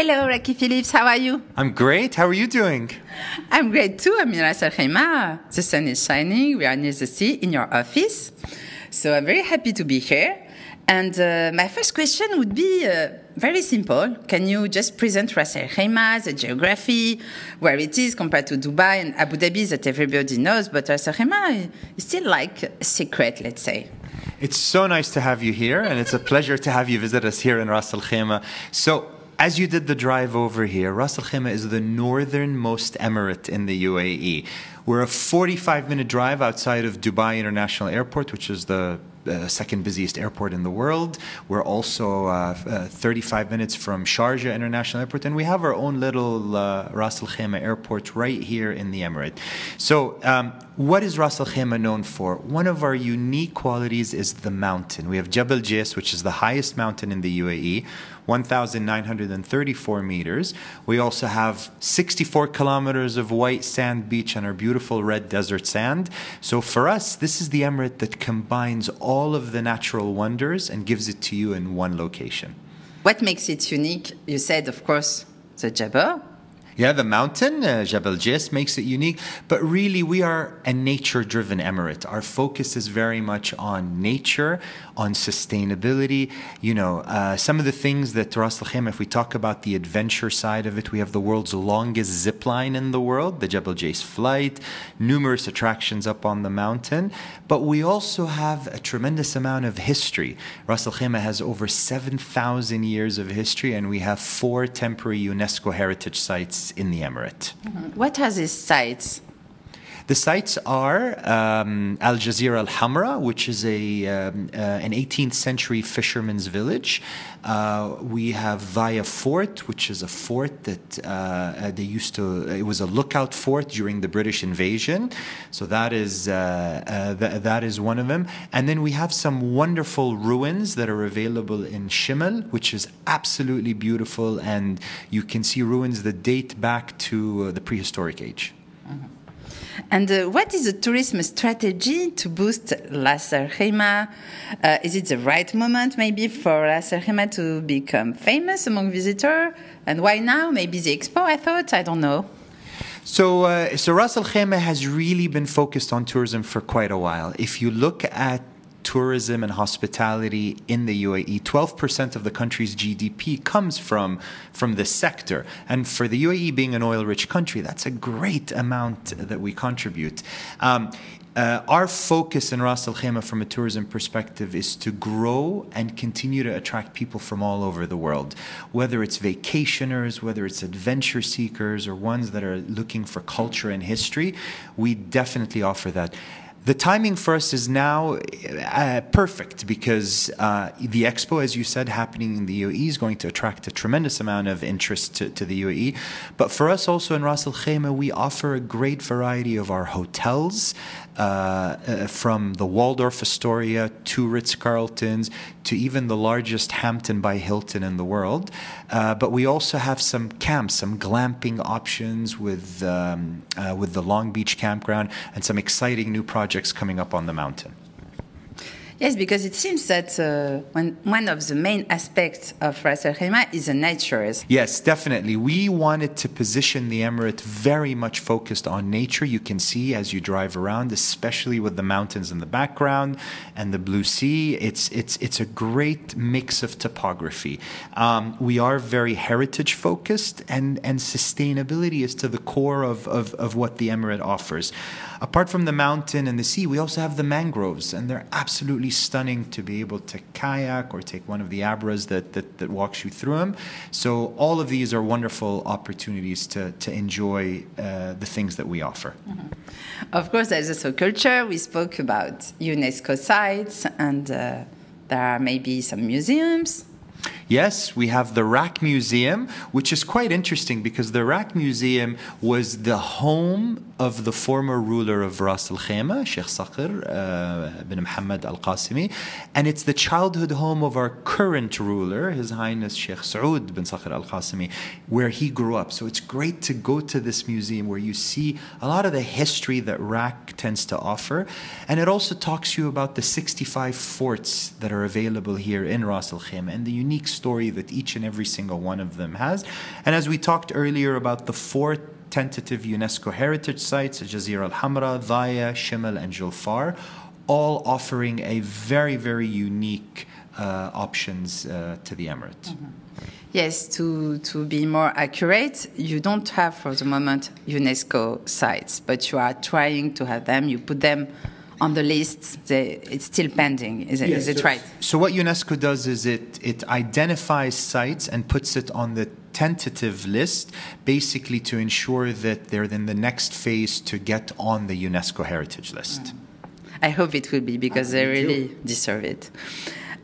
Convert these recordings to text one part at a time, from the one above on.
Hello, Raki Phillips. How are you? I'm great. How are you doing? I'm great too. I'm in Ras Al Khaimah. The sun is shining. We are near the sea in your office. So I'm very happy to be here. And uh, my first question would be uh, very simple. Can you just present Ras Al Khaimah, the geography, where it is compared to Dubai and Abu Dhabi that everybody knows, but Ras Al Khaimah is still like a secret, let's say. It's so nice to have you here, and it's a pleasure to have you visit us here in Ras Al Khaimah. So, as you did the drive over here, Ras Al Khaimah is the northernmost emirate in the UAE. We're a 45 minute drive outside of Dubai International Airport, which is the uh, second busiest airport in the world. We're also uh, uh, 35 minutes from Sharjah International Airport, and we have our own little uh, Ras Al Khaimah airport right here in the Emirate. So, um, what is Ras Al Khaimah known for? One of our unique qualities is the mountain. We have Jebel Jais, which is the highest mountain in the UAE. 1,934 meters. We also have 64 kilometers of white sand beach and our beautiful red desert sand. So for us, this is the emirate that combines all of the natural wonders and gives it to you in one location. What makes it unique? You said, of course, the Jebel, yeah, the mountain, uh, Jebel Jais, makes it unique. But really, we are a nature driven emirate. Our focus is very much on nature, on sustainability. You know, uh, some of the things that Ras Al Khaimah, if we talk about the adventure side of it, we have the world's longest zip line in the world, the Jabal Jais flight, numerous attractions up on the mountain. But we also have a tremendous amount of history. Ras Al Khaimah has over 7,000 years of history, and we have four temporary UNESCO heritage sites in the emirate. Mm-hmm. What are these sites? The sites are um, Al Jazeera Al Hamra, which is a um, uh, an 18th century fisherman's village. Uh, we have Dhaya Fort, which is a fort that uh, uh they used to. It was a lookout fort during the British invasion, so that is uh, uh, th- that is one of them. And then we have some wonderful ruins that are available in Shimel, which is absolutely beautiful, and you can see ruins that date back to the prehistoric age. Mm-hmm. And uh, what is the tourism strategy to boost Al Khaimah? Uh, is it the right moment maybe for Al Khaimah to become famous among visitors? And why now? Maybe the expo, I thought, I don't know. So, uh, so Ras Al Khaimah has really been focused on tourism for quite a while. If you look at tourism and hospitality in the UAE. 12% of the country's GDP comes from, from this sector. And for the UAE being an oil rich country, that's a great amount that we contribute. Um, uh, our focus in Ras Al Khaimah from a tourism perspective is to grow and continue to attract people from all over the world, whether it's vacationers, whether it's adventure seekers, or ones that are looking for culture and history. We definitely offer that. The timing for us is now uh, perfect because uh, the expo, as you said, happening in the UAE is going to attract a tremendous amount of interest to, to the UAE. But for us also in Ras Al Khaimah, we offer a great variety of our hotels uh, uh, from the Waldorf Astoria to Ritz Carltons to even the largest Hampton by Hilton in the world. Uh, but we also have some camps, some glamping options with um, uh, with the Long Beach campground and some exciting new projects coming up on the mountain. Yes, because it seems that uh, one, one of the main aspects of Ras Al Khaimah is the nature. Yes, definitely. We wanted to position the emirate very much focused on nature. You can see as you drive around, especially with the mountains in the background and the blue sea. It's it's it's a great mix of topography. Um, we are very heritage focused, and and sustainability is to the core of, of, of what the emirate offers. Apart from the mountain and the sea, we also have the mangroves, and they're absolutely stunning to be able to kayak or take one of the abras that, that, that walks you through them. So, all of these are wonderful opportunities to, to enjoy uh, the things that we offer. Mm-hmm. Of course, there's also culture. We spoke about UNESCO sites, and uh, there are maybe some museums. Yes, we have the Rak Museum, which is quite interesting because the Rak Museum was the home of the former ruler of Ras Al Khaimah, Sheikh Saqr uh, bin Muhammad Al Qasimi, and it's the childhood home of our current ruler, His Highness Sheikh Saud bin Saqr Al Qasimi, where he grew up. So it's great to go to this museum where you see a lot of the history that Rak tends to offer, and it also talks to you about the 65 forts that are available here in Ras Al Khaimah and the unique story that each and every single one of them has. And as we talked earlier about the four tentative UNESCO heritage sites, Jazira al Hamra, Dhaya, Shimel, and Julfar, all offering a very, very unique uh, options uh, to the Emirate. Mm-hmm. Yes, to, to be more accurate, you don't have for the moment UNESCO sites, but you are trying to have them. You put them on the list. They, it's still pending. Is it, yes, is it so, right? So what UNESCO does is it it identifies sites and puts it on the tentative list, basically to ensure that they're in the next phase to get on the UNESCO heritage list. Mm. I hope it will be because they really deserve it.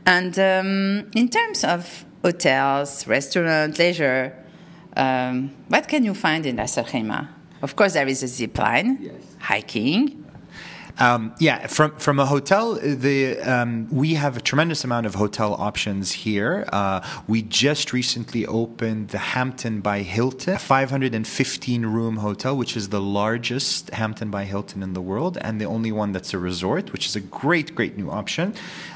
And um, in terms of hotels, restaurants, leisure. Um, what can you find in Ras Al Of course, there is a zip line, yes. hiking, um, yeah, from from a hotel, the um, we have a tremendous amount of hotel options here. Uh, we just recently opened the Hampton by Hilton, a 515 room hotel, which is the largest Hampton by Hilton in the world, and the only one that's a resort, which is a great, great new option.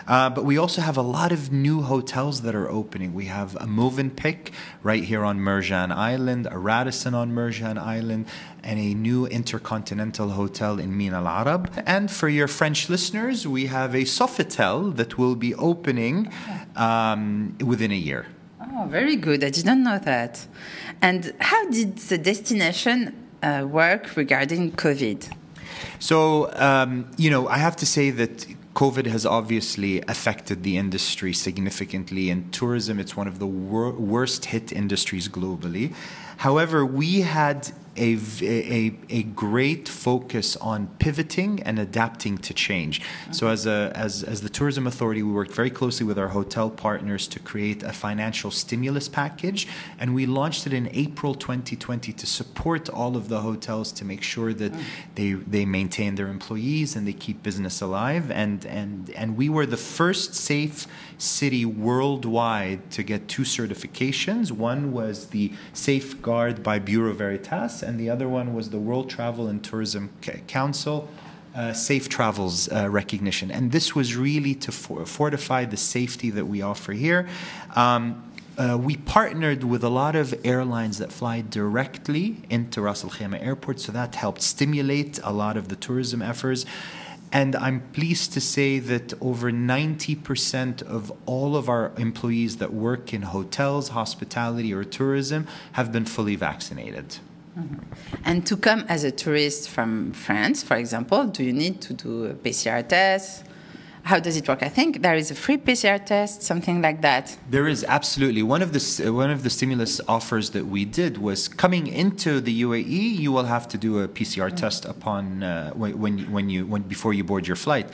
Uh, but we also have a lot of new hotels that are opening. We have a Movenpick right here on Marjan Island, a Radisson on Marjan Island, and a new intercontinental hotel in Mina Al Arab. And for your French listeners, we have a Sofitel that will be opening um, within a year. Oh, very good. I didn't know that. And how did the destination uh, work regarding COVID? So, um, you know, I have to say that COVID has obviously affected the industry significantly. In tourism, it's one of the wor- worst hit industries globally. However, we had a, a, a great focus on pivoting and adapting to change. Mm-hmm. So, as, a, as, as the Tourism Authority, we worked very closely with our hotel partners to create a financial stimulus package, and we launched it in April 2020 to support all of the hotels to make sure that mm. they, they maintain their employees and they keep business alive. And, and, and we were the first safe city worldwide to get two certifications. One was the Safeguard by Bureau Veritas, and the other one was the World Travel and Tourism Council. Uh, safe travels uh, recognition. And this was really to for- fortify the safety that we offer here. Um, uh, we partnered with a lot of airlines that fly directly into Ras Al Khaimah Airport, so that helped stimulate a lot of the tourism efforts. And I'm pleased to say that over 90% of all of our employees that work in hotels, hospitality, or tourism have been fully vaccinated. Mm-hmm. And to come as a tourist from France, for example, do you need to do a PCR test? how does it work? I think there is a free PCR test, something like that. There is absolutely one of the one of the stimulus offers that we did was coming into the UAE. You will have to do a PCR mm. test upon uh, when when you when before you board your flight.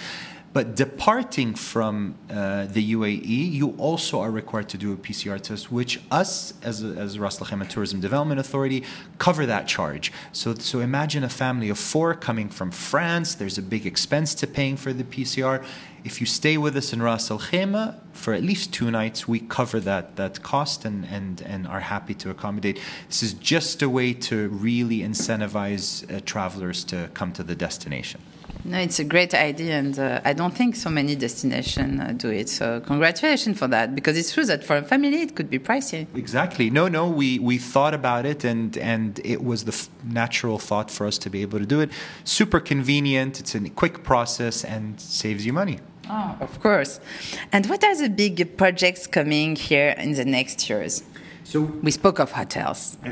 But departing from uh, the UAE, you also are required to do a PCR test, which us as as Ras Tourism Development Authority cover that charge. So so imagine a family of four coming from France. There's a big expense to paying for the PCR. If you stay with us in Ras Al Khaimah for at least two nights, we cover that that cost and and and are happy to accommodate. This is just a way to really incentivize uh, travelers to come to the destination. No, it's a great idea, and uh, I don't think so many destinations uh, do it. So congratulations for that, because it's true that for a family it could be pricey. Exactly. No, no, we we thought about it, and and it was the f- natural thought for us to be able to do it. Super convenient. It's a quick process and saves you money. Oh, of course. And what are the big projects coming here in the next years? So we spoke of hotels. Uh,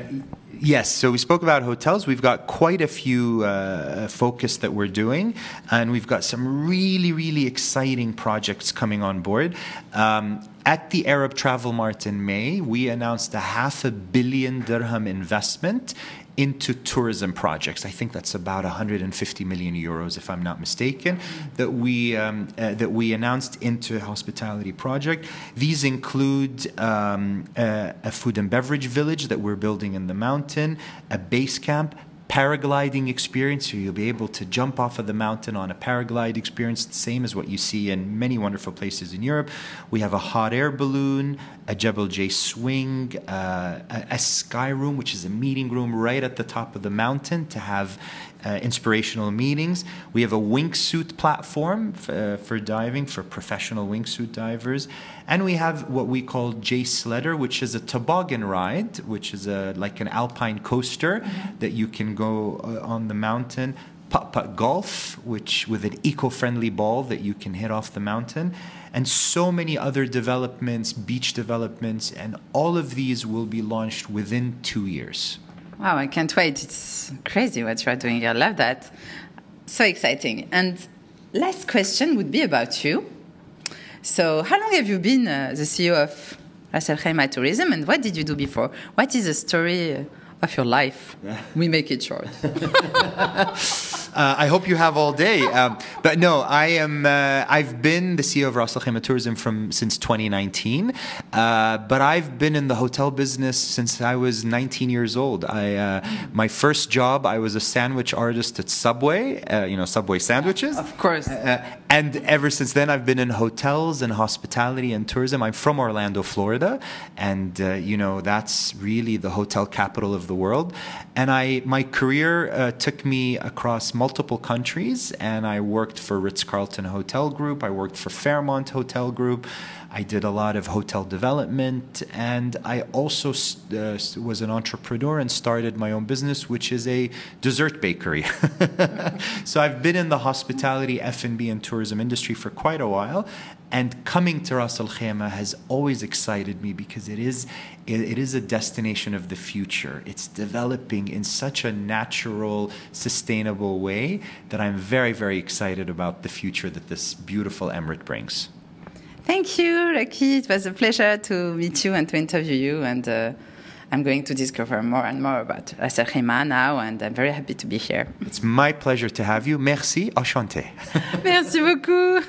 Yes, so we spoke about hotels. We've got quite a few uh, focus that we're doing, and we've got some really, really exciting projects coming on board. Um, at the Arab Travel Mart in May, we announced a half a billion dirham investment into tourism projects. I think that's about 150 million euros, if I'm not mistaken, that we um, uh, that we announced into hospitality project. These include um, a, a food and beverage village that we're building in the mountain, a base camp, paragliding experience. So you'll be able to jump off of the mountain on a paraglide experience, the same as what you see in many wonderful places in Europe. We have a hot air balloon, a Jebel Jais swing, uh, a, a, sky room, which is a meeting room right at the top of the mountain to have uh, inspirational meetings. We have a wingsuit platform uh, for diving for professional wingsuit divers, and we have what we call Jais Sledder, which is a toboggan ride, which is a like an alpine coaster that you can go uh, on the mountain. Putt putt golf, which with an eco-friendly ball that you can hit off the mountain, and so many other developments, beach developments, and all of these will be launched within two years. Wow, I can't wait. It's crazy what you are doing. I love that. So exciting. And last question would be about you. So, how long have you been uh, the CEO of Ras Al Khaimah Tourism and what did you do before? What is the story of your life? we make it short. Uh, I hope you have all day. Um, but no, I am. Uh, I've been the CEO of Ras Al Khaimah Tourism from since 2019. Uh, but I've been in the hotel business since I was 19 years old. I uh, my first job, I was a sandwich artist at Subway. Uh, you know, Subway sandwiches. Of course. Uh, and ever since then, I've been in hotels and hospitality and tourism. I'm from Orlando, Florida, and uh, you know that's really the hotel capital of the world. And I, my career uh, took me across multiple countries, and I worked for Ritz Carlton Hotel Group. I worked for Fairmont Hotel Group. I did a lot of hotel development, and I also uh, was an entrepreneur and started my own business, which is a dessert bakery. so I've been in the hospitality, F&B, and tourism industry for quite a while, and coming to Ras Al Khaimah has always excited me because it is it, it is a destination of the future. It's developing in such a natural, sustainable way that I'm very, very excited about the future that this beautiful emirate brings. Thank you, Lucky. It was a pleasure to meet you and to interview you. And uh, I'm going to discover more and more about Al now, and I'm very happy to be here. It's my pleasure to have you. Merci, enchanté. Merci beaucoup.